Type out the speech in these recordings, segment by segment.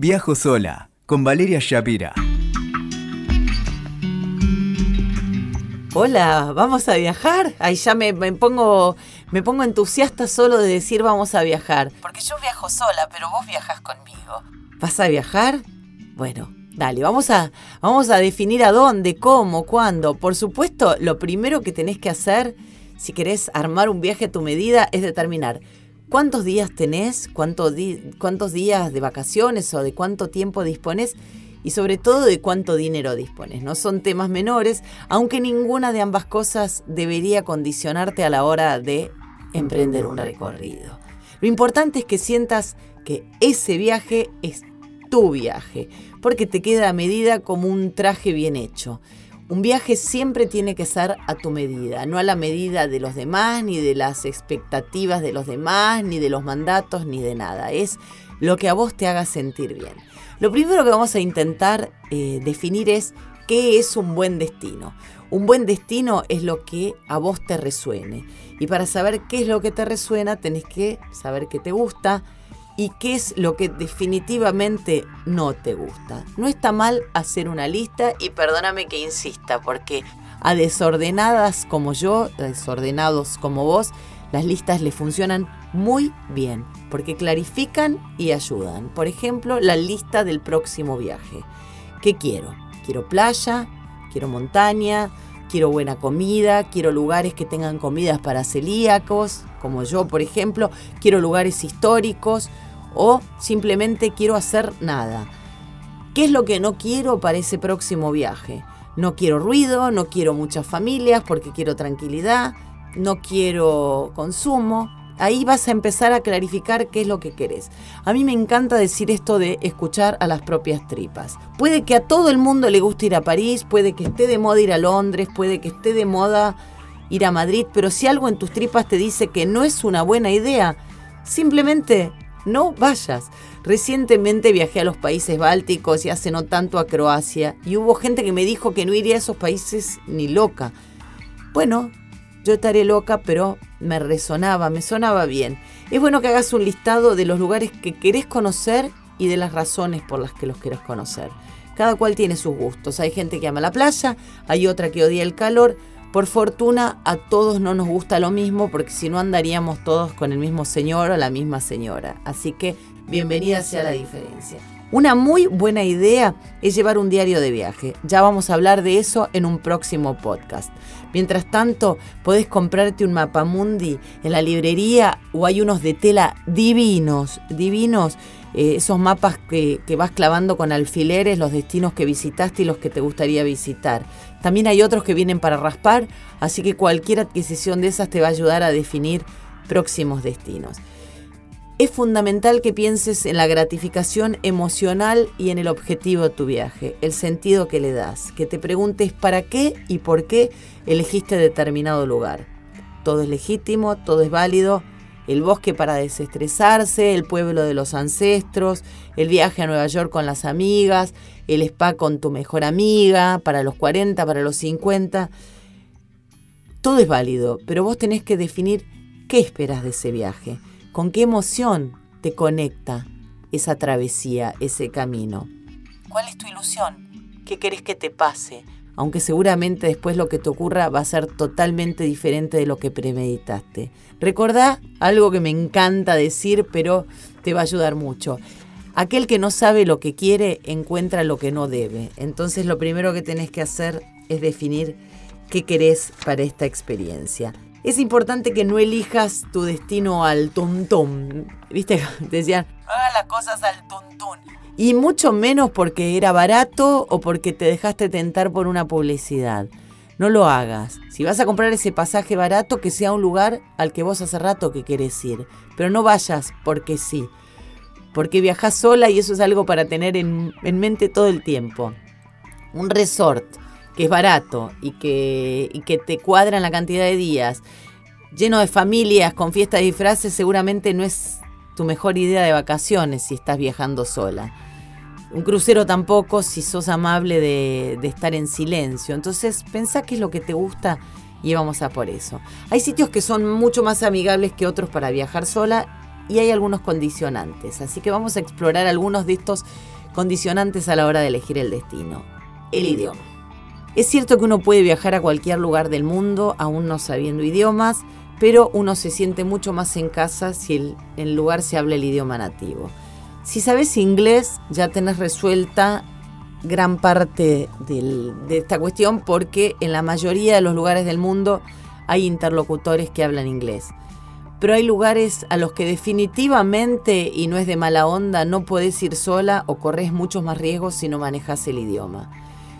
Viajo sola con Valeria Shapira. Hola, ¿vamos a viajar? Ahí ya me, me, pongo me pongo entusiasta solo de decir vamos a viajar. Porque yo viajo sola, pero vos viajas conmigo. ¿Vas a viajar? Bueno, dale, vamos a, vamos a definir a dónde, cómo, cuándo. Por supuesto, lo primero que tenés que hacer si querés armar un viaje a tu medida es determinar cuántos días tenés, cuántos días de vacaciones o de cuánto tiempo dispones y sobre todo de cuánto dinero dispones. No son temas menores, aunque ninguna de ambas cosas debería condicionarte a la hora de emprender un recorrido. Lo importante es que sientas que ese viaje es tu viaje, porque te queda a medida como un traje bien hecho. Un viaje siempre tiene que ser a tu medida, no a la medida de los demás, ni de las expectativas de los demás, ni de los mandatos, ni de nada. Es lo que a vos te haga sentir bien. Lo primero que vamos a intentar eh, definir es qué es un buen destino. Un buen destino es lo que a vos te resuene. Y para saber qué es lo que te resuena, tenés que saber qué te gusta, y qué es lo que definitivamente no te gusta. No está mal hacer una lista y perdóname que insista, porque a desordenadas como yo, desordenados como vos, las listas le funcionan muy bien, porque clarifican y ayudan. Por ejemplo, la lista del próximo viaje. ¿Qué quiero? Quiero playa, quiero montaña, quiero buena comida, quiero lugares que tengan comidas para celíacos, como yo, por ejemplo, quiero lugares históricos, o simplemente quiero hacer nada. ¿Qué es lo que no quiero para ese próximo viaje? No quiero ruido, no quiero muchas familias porque quiero tranquilidad, no quiero consumo. Ahí vas a empezar a clarificar qué es lo que querés. A mí me encanta decir esto de escuchar a las propias tripas. Puede que a todo el mundo le guste ir a París, puede que esté de moda ir a Londres, puede que esté de moda ir a Madrid, pero si algo en tus tripas te dice que no es una buena idea, simplemente no vayas. Recientemente viajé a los países bálticos y hace no tanto a Croacia y hubo gente que me dijo que no iría a esos países ni loca. Bueno, yo estaré loca, pero me resonaba, me sonaba bien. Es bueno que hagas un listado de los lugares que querés conocer y de las razones por las que los querés conocer. Cada cual tiene sus gustos. Hay gente que ama la playa, hay otra que odia el calor, por fortuna a todos no nos gusta lo mismo porque si no andaríamos todos con el mismo señor o la misma señora. Así que bienvenida sea la diferencia. Una muy buena idea es llevar un diario de viaje. Ya vamos a hablar de eso en un próximo podcast. Mientras tanto, podés comprarte un mapamundi en la librería o hay unos de tela divinos, divinos, eh, esos mapas que, que vas clavando con alfileres, los destinos que visitaste y los que te gustaría visitar. También hay otros que vienen para raspar, así que cualquier adquisición de esas te va a ayudar a definir próximos destinos. Es fundamental que pienses en la gratificación emocional y en el objetivo de tu viaje, el sentido que le das, que te preguntes para qué y por qué elegiste determinado lugar. Todo es legítimo, todo es válido, el bosque para desestresarse, el pueblo de los ancestros, el viaje a Nueva York con las amigas, el spa con tu mejor amiga, para los 40, para los 50. Todo es válido, pero vos tenés que definir qué esperas de ese viaje con qué emoción te conecta esa travesía, ese camino. ¿Cuál es tu ilusión? ¿Qué querés que te pase? Aunque seguramente después lo que te ocurra va a ser totalmente diferente de lo que premeditaste. Recordá algo que me encanta decir, pero te va a ayudar mucho. Aquel que no sabe lo que quiere encuentra lo que no debe. Entonces lo primero que tenés que hacer es definir qué querés para esta experiencia es importante que no elijas tu destino al tuntún. ¿Viste? Decían, no hagas las cosas al tuntún. Y mucho menos porque era barato o porque te dejaste tentar por una publicidad. No lo hagas. Si vas a comprar ese pasaje barato, que sea un lugar al que vos hace rato que querés ir. Pero no vayas porque sí. Porque viajas sola y eso es algo para tener en, en mente todo el tiempo. Un resort que es barato y que, y que te cuadra en la cantidad de días, lleno de familias, con fiestas y disfraces, seguramente no es tu mejor idea de vacaciones si estás viajando sola. Un crucero tampoco si sos amable de, de estar en silencio. Entonces pensá qué es lo que te gusta y vamos a por eso. Hay sitios que son mucho más amigables que otros para viajar sola y hay algunos condicionantes. Así que vamos a explorar algunos de estos condicionantes a la hora de elegir el destino. El idioma. Es cierto que uno puede viajar a cualquier lugar del mundo aún no sabiendo idiomas, pero uno se siente mucho más en casa si el, el lugar se habla el idioma nativo. Si sabes inglés, ya tenés resuelta gran parte de esta cuestión porque en la mayoría de los lugares del mundo hay interlocutores que hablan inglés. Pero hay lugares a los que definitivamente, y no es de mala onda, no podés ir sola o corres muchos más riesgos si no manejas el idioma.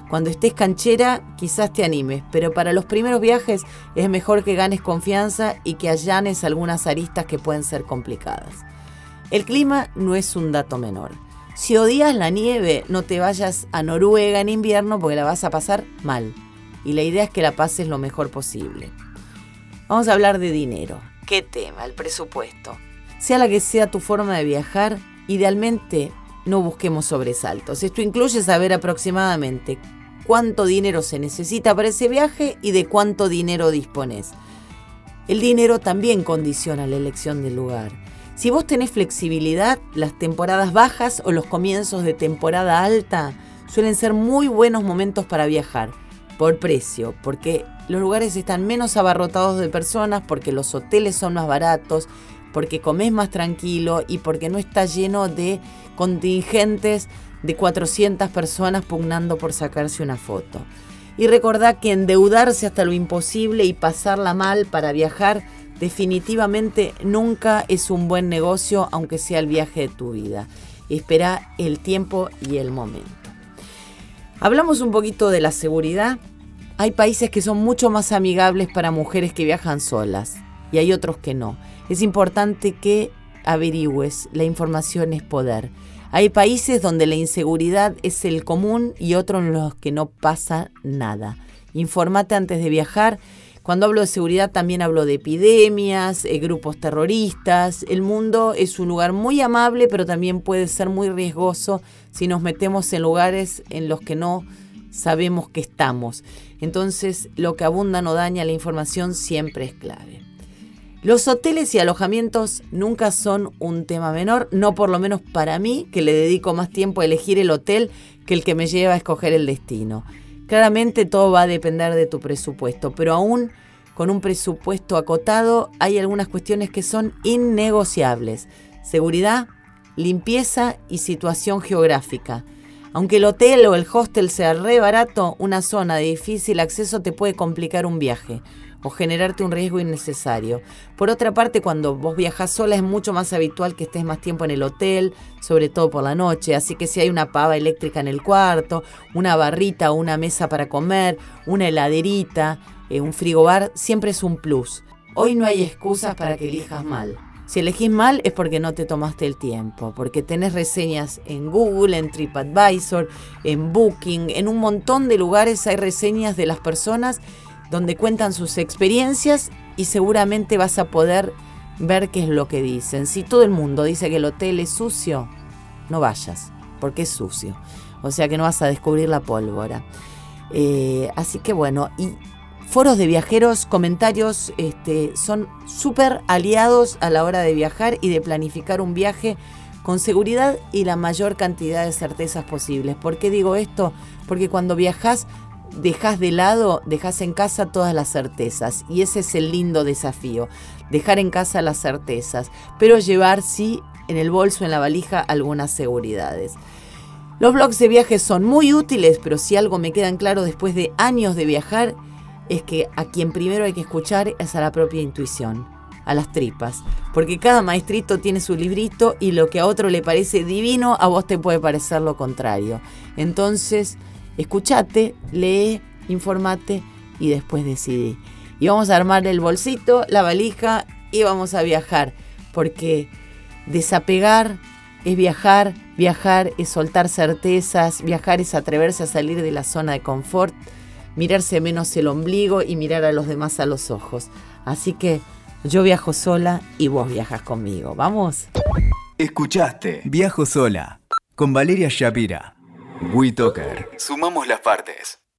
Cuando estés canchera, quizás te animes, pero para los primeros viajes es mejor que ganes confianza y que allanes algunas aristas que pueden ser complicadas. El clima no es un dato menor. Si odias la nieve, no te vayas a Noruega en invierno porque la vas a pasar mal. Y la idea es que la pases lo mejor posible. Vamos a hablar de dinero. ¿Qué tema? El presupuesto. Sea la que sea tu forma de viajar, idealmente no busquemos sobresaltos. Esto incluye saber aproximadamente cuánto dinero se necesita para ese viaje y de cuánto dinero dispones. El dinero también condiciona la elección del lugar. Si vos tenés flexibilidad, las temporadas bajas o los comienzos de temporada alta suelen ser muy buenos momentos para viajar, por precio, porque los lugares están menos abarrotados de personas, porque los hoteles son más baratos, porque comes más tranquilo y porque no está lleno de contingentes de 400 personas pugnando por sacarse una foto. Y recordá que endeudarse hasta lo imposible y pasarla mal para viajar definitivamente nunca es un buen negocio, aunque sea el viaje de tu vida. Espera el tiempo y el momento. Hablamos un poquito de la seguridad. Hay países que son mucho más amigables para mujeres que viajan solas y hay otros que no. Es importante que averigües, la información es poder. Hay países donde la inseguridad es el común y otros en los que no pasa nada. Informate antes de viajar cuando hablo de seguridad también hablo de epidemias, eh, grupos terroristas. El mundo es un lugar muy amable, pero también puede ser muy riesgoso si nos metemos en lugares en los que no sabemos que estamos. Entonces, lo que abunda no daña, la información siempre es clave. Los hoteles y alojamientos nunca son un tema menor, no por lo menos para mí, que le dedico más tiempo a elegir el hotel que el que me lleva a escoger el destino. Claramente todo va a depender de tu presupuesto, pero aún con un presupuesto acotado hay algunas cuestiones que son innegociables. Seguridad, limpieza y situación geográfica. Aunque el hotel o el hostel sea re barato, una zona de difícil acceso te puede complicar un viaje o generarte un riesgo innecesario. Por otra parte, cuando vos viajas sola es mucho más habitual que estés más tiempo en el hotel, sobre todo por la noche, así que si hay una pava eléctrica en el cuarto, una barrita o una mesa para comer, una heladerita, eh, un frigobar, siempre es un plus. Hoy no hay excusas para que elijas mal. Si elegís mal es porque no te tomaste el tiempo, porque tenés reseñas en Google, en TripAdvisor, en Booking, en un montón de lugares hay reseñas de las personas donde cuentan sus experiencias y seguramente vas a poder ver qué es lo que dicen. Si todo el mundo dice que el hotel es sucio, no vayas, porque es sucio. O sea que no vas a descubrir la pólvora. Eh, así que bueno, y foros de viajeros, comentarios, este, son súper aliados a la hora de viajar y de planificar un viaje con seguridad y la mayor cantidad de certezas posibles. ¿Por qué digo esto? Porque cuando viajas dejas de lado, dejas en casa todas las certezas. Y ese es el lindo desafío, dejar en casa las certezas, pero llevar sí en el bolso, en la valija, algunas seguridades. Los blogs de viajes son muy útiles, pero si algo me queda claro después de años de viajar, es que a quien primero hay que escuchar es a la propia intuición, a las tripas, porque cada maestrito tiene su librito y lo que a otro le parece divino, a vos te puede parecer lo contrario. Entonces, escuchate, lee, informate y después decidí. Y vamos a armar el bolsito, la valija y vamos a viajar, porque desapegar es viajar, viajar es soltar certezas, viajar es atreverse a salir de la zona de confort, mirarse menos el ombligo y mirar a los demás a los ojos. Así que yo viajo sola y vos viajas conmigo. ¿Vamos? Escuchaste Viajo sola con Valeria Shapira. Sumamos las partes.